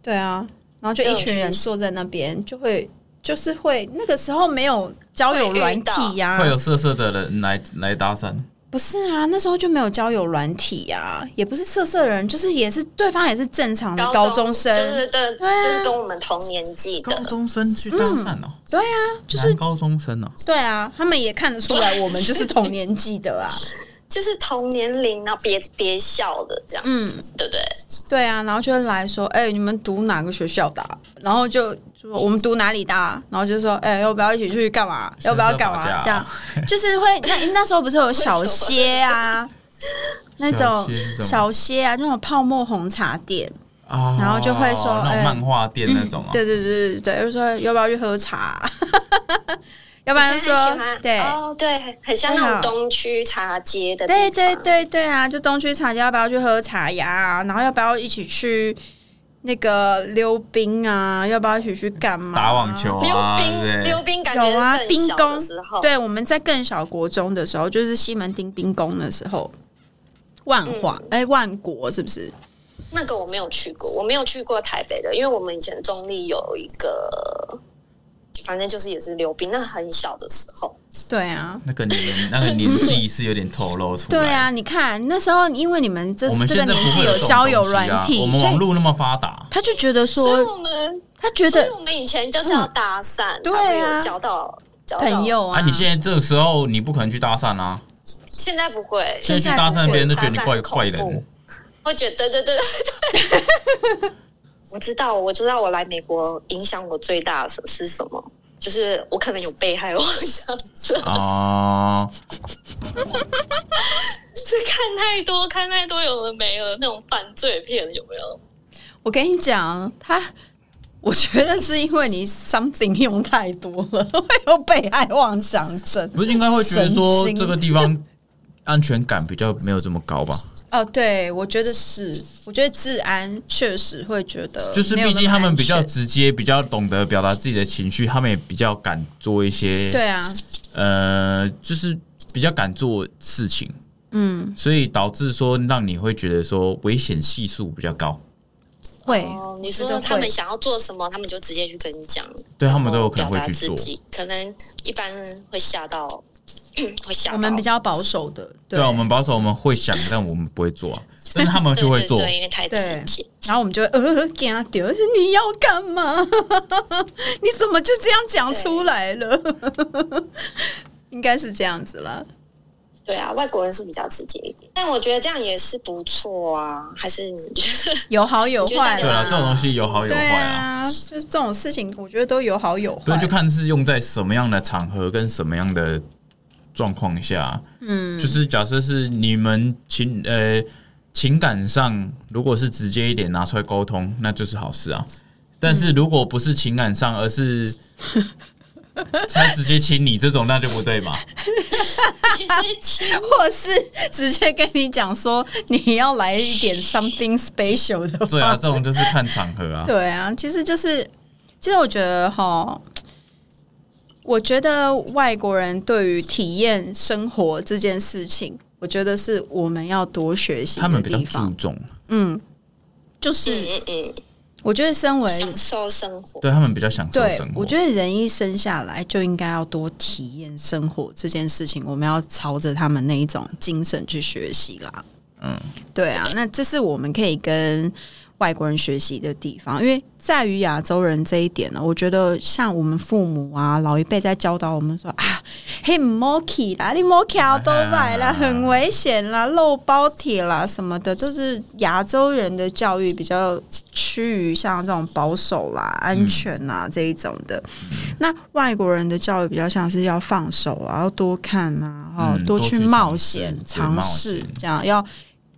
对啊，然后就一群人坐在那边，就会就是会那个时候没有交友软体呀、会有色色的人来来搭讪，不是啊，那时候就没有交友软体呀、也不是色色的人，就是也是对方也是正常的高中生，就是对，对啊。就是跟我们同年纪的。高。中生去搭讪哦，对啊，就是男高中生哦，对啊，他们也看得出来我们就是同年纪的啊，就是同年龄，然后别别校的这样，嗯，对不对？对啊，然后就会来说，哎、你们读哪个学校的啊、然后就说我们读哪里的啊、然后就说，哎、要不要一起去干嘛？要不要干嘛？这样。就是会那那时候不是有小歇啊，那种小歇啊，那种泡沫红茶店，啊，然后就会说那哎种漫画店那种哦，对对对对对，就说要不要去喝茶？要不然说对。哦，对，很像那种东区茶街的地对方，对对对啊！就东区茶街要不要去喝茶呀、啊？然后要不要一起去那个溜冰啊？要不要一起去干嘛？打网球溜啊，溜冰，溜冰感觉有啊，冰宫的时候，对，我们在更小国中的时候，就是西门町冰宫的时候，万华嗯哎、万国是不是？那个我没有去过，我没有去过台北的，因为我们以前中立有一个，反正就是也是溜冰，那很小的时候，对啊，那个年那个年纪是有点透露出来。对啊，，你看那时候，因为你们这我们这个年纪有交友软体，我们网络那么发达，他就觉得说，我们，他觉得我们以前就是要搭讪，对才会啊有交到朋。友啊，啊，你现在这个时候你不可能去搭讪啊，现在不会，现在去搭讪别人都觉得你怪怪恐怖。人。会觉得对对对对对。我知道，我知道，我来美国影响我最大的是什么？就是我可能有被害妄想症，哦，是看太多看太多有的没有的那种犯罪片，有没有？我跟你讲，他。我觉得是因为你 something 用太多了，会有被害妄想症。不是应该会觉得说这个地方安全感比较没有这么高吧？哦，对，我觉得是，我觉得治安确实会觉得，就是毕竟他们比较直接，比较懂得表达自己的情绪，他们也比较敢做一些对啊，呃，就是比较敢做事情，嗯，所以导致说让你会觉得说危险系数比较高，会，哦，你说他们想要做什么，他们就直接去跟你讲，对他们都有可能会去做。可能一般会吓到，会想。我们比较保守的，对对啊，我们保守我们会想，但我们不会做啊，但是他们就会做。因为太直接。然后我们就会呃给他丢，你要干嘛？你怎么就这样讲出来了？应该是这样子啦。对啊，外国人是比较直接一点，但我觉得这样也是不错啊。还是你觉得？有好有坏对啊，这种东西有好有坏啊，啊，就是这种事情，我觉得都有好有对，坏。就看是用在什么样的场合跟什么样的状况下。嗯，就是假设是你们情呃情感上，如果是直接一点拿出来沟通，那就是好事啊。但是如果不是情感上，而是 他直接亲你这种，那就不对嘛。或是直接跟你讲说你要来一点 something special 的话，对啊，这种就是看场合啊。对啊，其实就是，其实我觉得哈，我觉得外国人对于体验生活这件事情，我觉得是我们要多学习的他们比较地方。注重，嗯，就是嗯嗯嗯，我觉得身为享受生活。对他们比较享受对生，活。我觉得人一生下来就应该要多体验生活这件事情，我们要朝着他们那一种精神去学习啦。嗯，对啊，那这是我们可以跟外国人学习的地方，因为在于亚洲人这一点呢，我觉得像我们父母啊老一辈在教导我们说啊，嘿 m o k y 啦，你 m o k y 都买啦，很危险啦，漏包铁啦什么的，都是亚洲人的教育比较趋于像这种保守啦、安全啦、这一种的。那外国人的教育比较像是要放手啊，要多看啊，哈、嗯多去冒险、尝冒试，这样要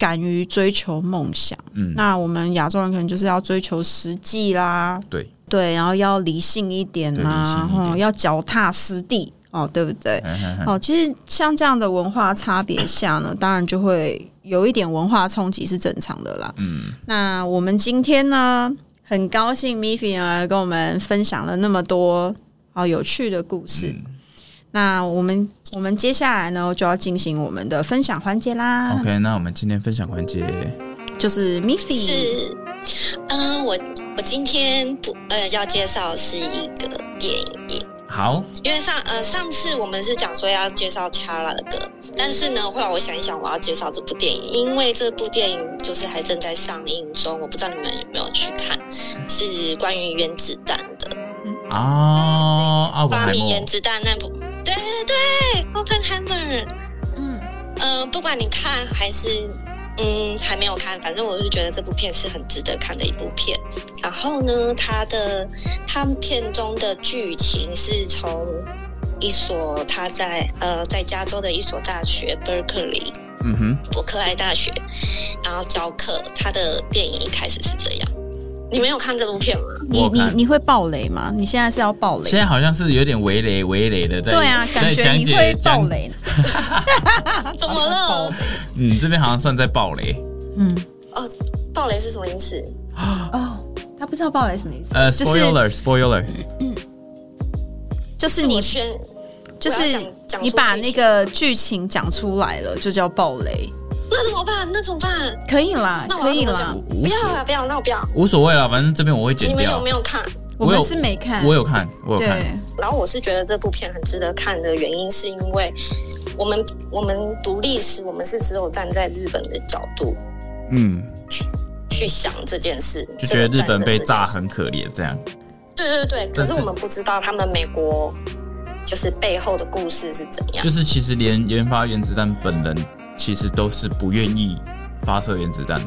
敢于追求梦想。嗯，那我们亚洲人可能就是要追求实际啦，对，对，然后要理性一点啦，哦，要脚踏实地哦，对不对？哦，其实像这样的文化差别下呢，当然就会有一点文化冲击是正常的啦。嗯，那我们今天呢，很高兴 Miffy 呢跟我们分享了那么多好有趣的故事。嗯那我们我们接下来呢就要进行我们的分享环节啦。OK，那我们今天分享环节，就是 Miffy 是，嗯、我我今天不呃要介绍是一个电影，好，因为上呃上次我们是讲说要介绍 Chara 的歌，但是呢后来我想一想，我要介绍这部电影，因为这部电影就是还正在上映中，我不知道你们有没有去看，是关于原子弹的，啊，发明原，子弹那部，对对对，Oppenheimer，嗯呃，不管你看还是嗯还没有看，反正我是觉得这部片是很值得看的一部片。然后呢，它的它片中的剧情是从一所他在呃在加州的一所大学 Berkeley 嗯哼，伯克莱大学，然后教课。他的电影一开始是这样。你没有看这部片吗？你你你会爆雷吗？你现在是要爆雷现？在好像是有点围雷围雷的在对啊，感觉你会爆讲雷。怎么了？嗯，这边好像算在爆雷。嗯，哦，暴雷是什么意思？哦，他不知道爆雷什么意思？呃就是，spoiler spoiler，就是你就是你把那个剧情讲出来了，就叫爆雷。那怎么办？那怎么办？可以啦，那我可以啦要怎么讲。？不要啦，不要，那我不要。无所谓了，反正这边我会剪掉你们有没。有看？我们有是没看，我有看，我有看。对，然后我是觉得这部片很值得看的原因，是因为我们我们读历史，我们是只有站在日本的角度嗯，去想这件事，就觉得日本被炸这个战争这件事很可怜，这样。对对对，可但是是我们不知道他们美国就是背后的故事是怎样就。是其实连研发原子弹本人其实都是不愿意发射原子弹的。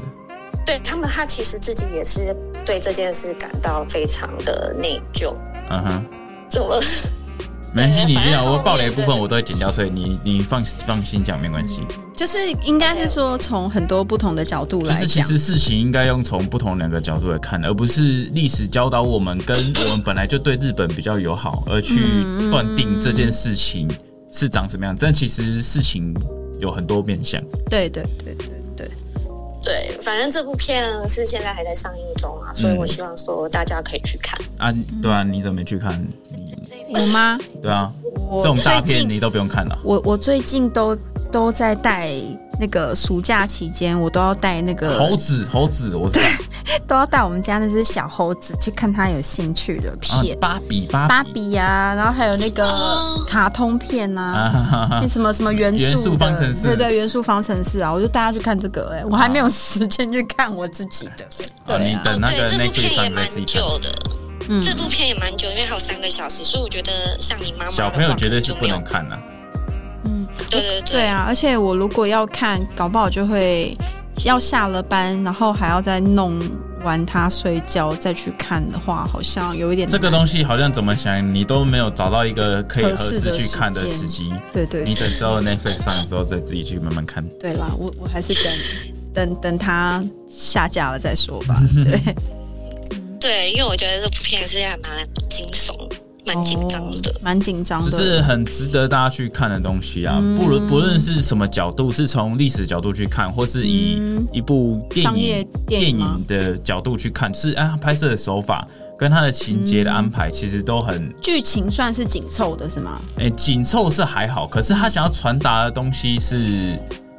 对他们，他其实自己也是对这件事感到非常的内疚。嗯哼，怎么？没关系，你这样我爆雷部分我都会剪掉，所以你你放放心讲没关系。就是应该是说从很多不同的角度来讲，就是其实事情应该用从不同两个角度来看，而不是历史教导我们跟我们本来就对日本比较友好，而去断定这件事情是长什么样。但其实事情有很多面向。对对对对对，对，反正这部片是现在还在上映中啊，所以我希望说大家可以去看。啊，对啊，你怎么没去看？你我吗？对啊，我这种大片你都不用看了。我我最近都都在带那个暑假期间，我都要带那个猴子，猴子，我知道 都要带我们家那只小猴子去看他有兴趣的啊片，，芭比，芭芭比呀、然后还有那个哦。卡通片呐、啊那什么什么元素的。元素方程式。对对，元素方程式啊，我就带他去看这个、哎，我还没有时间去看我自己的。啊，对啊，你等那个对，这部片也蛮自己看。久的，嗯，这部片也蛮久，因为还有三个小时，所以我觉得像你妈妈小朋友绝对是不能看的。对对对啊，而且我如果要看，搞不好就会要下了班，然后还要再弄完他睡觉再去看的话，好像有一点这个东西好像怎么想，你都没有找到一个可以合合适去看的时机。对对你等之后 Netflix 上的时候再自己去慢慢看。对啦，我我还是等等等他下架了再说吧。对，对，因为我觉得这部片是还蛮惊悚、蛮紧张的。哦蛮紧张只的。是很值得大家去看的东西啊，嗯不论不论是什么角度，是从历史角度去看，或是以嗯一部电影电电影的角度去看，是啊拍摄的手法跟他的情节的安排，其实都很剧情算是紧凑的是吗？诶紧凑是还好，可是他想要传达的东西是。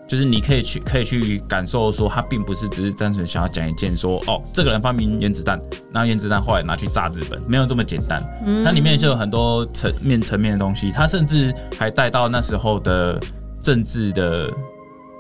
就是你可以去可以去感受说，他并不是只是单纯想要讲一件说，哦，这个人发明原子弹，然后原子弹后来拿去炸日本，没有这么简单。嗯它里面就有很多层面层面的东西，它甚至还带到那时候的政治的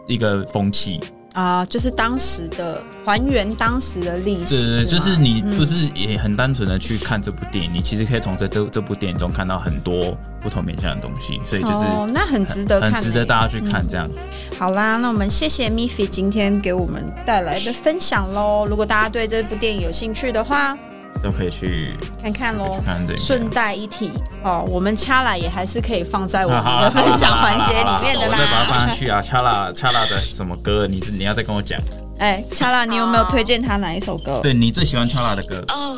一个风气。啊、就是当时的还原当时的历史是，吗就是你不是也很单纯的去看这部电影，你其实可以从这这这部电影中看到很多不同面向的东西，所以就是哦，那很值得看、很值得欸大家去看。这样，好啦，那我们谢谢 Miffy 今天给我们带来的分享喽。如果大家对这部电影有兴趣的话，都可以去看看喽。看这个。顺带一提哦，我们掐啦也还是可以放在我们的 分享环节里面的啦我再把它放上。去啊！恰拉恰拉的什么歌？你你要再跟我讲。哎，掐啦，你有没有推荐他哪一首歌？对你最喜欢恰拉的歌？哦，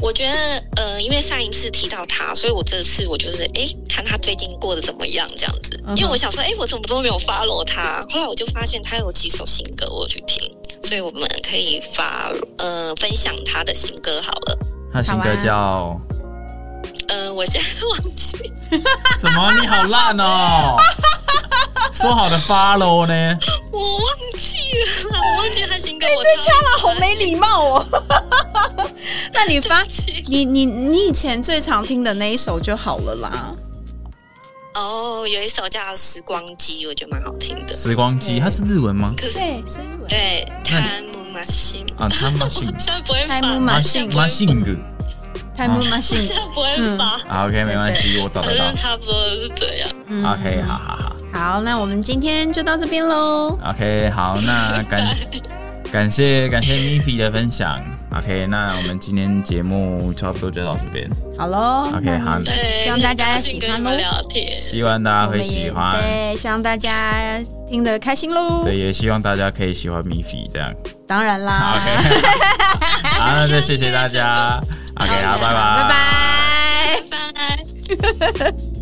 我觉得呃，因为上一次提到他，所以我这次我就是哎，看他最近过得怎么样这样子。因为我想说，哎，我怎么都没有 follow 他，后来我就发现他有几首新歌我有去听，所以我们可以发呃分享他的新歌好了。他新歌叫呃，我现在忘记，什么？你好烂哦！说好的 follow 呢？我忘记了，我忘记他新歌。我掐了好没礼貌哦。那你发记你你你以前最常听的那一首就好了啦。哦，有一首叫《时光机》，我觉得蛮好听的。时光机，它是日文吗？可是对，是日文。对，Time Machine，啊，他 妈我信现在不会发，Time 妈 Machine 信妈信歌太木马信现在不会发，啊，OK，没关系，我找得到。差不多是这样。OK，好好好。好，那我们今天就到这边喽。，OK，好，那感 感谢感谢 Miffy 的分享，OK，那我们今天节目差不多就到这边，好喽 OK，好对，希望大家喜欢喽。希望大家会喜欢。对，希望大家听得开心喽。对，也希望大家可以喜欢米菲这样。当然啦 OK，好，那就谢谢大家。OK，好，拜拜，拜拜。拜拜。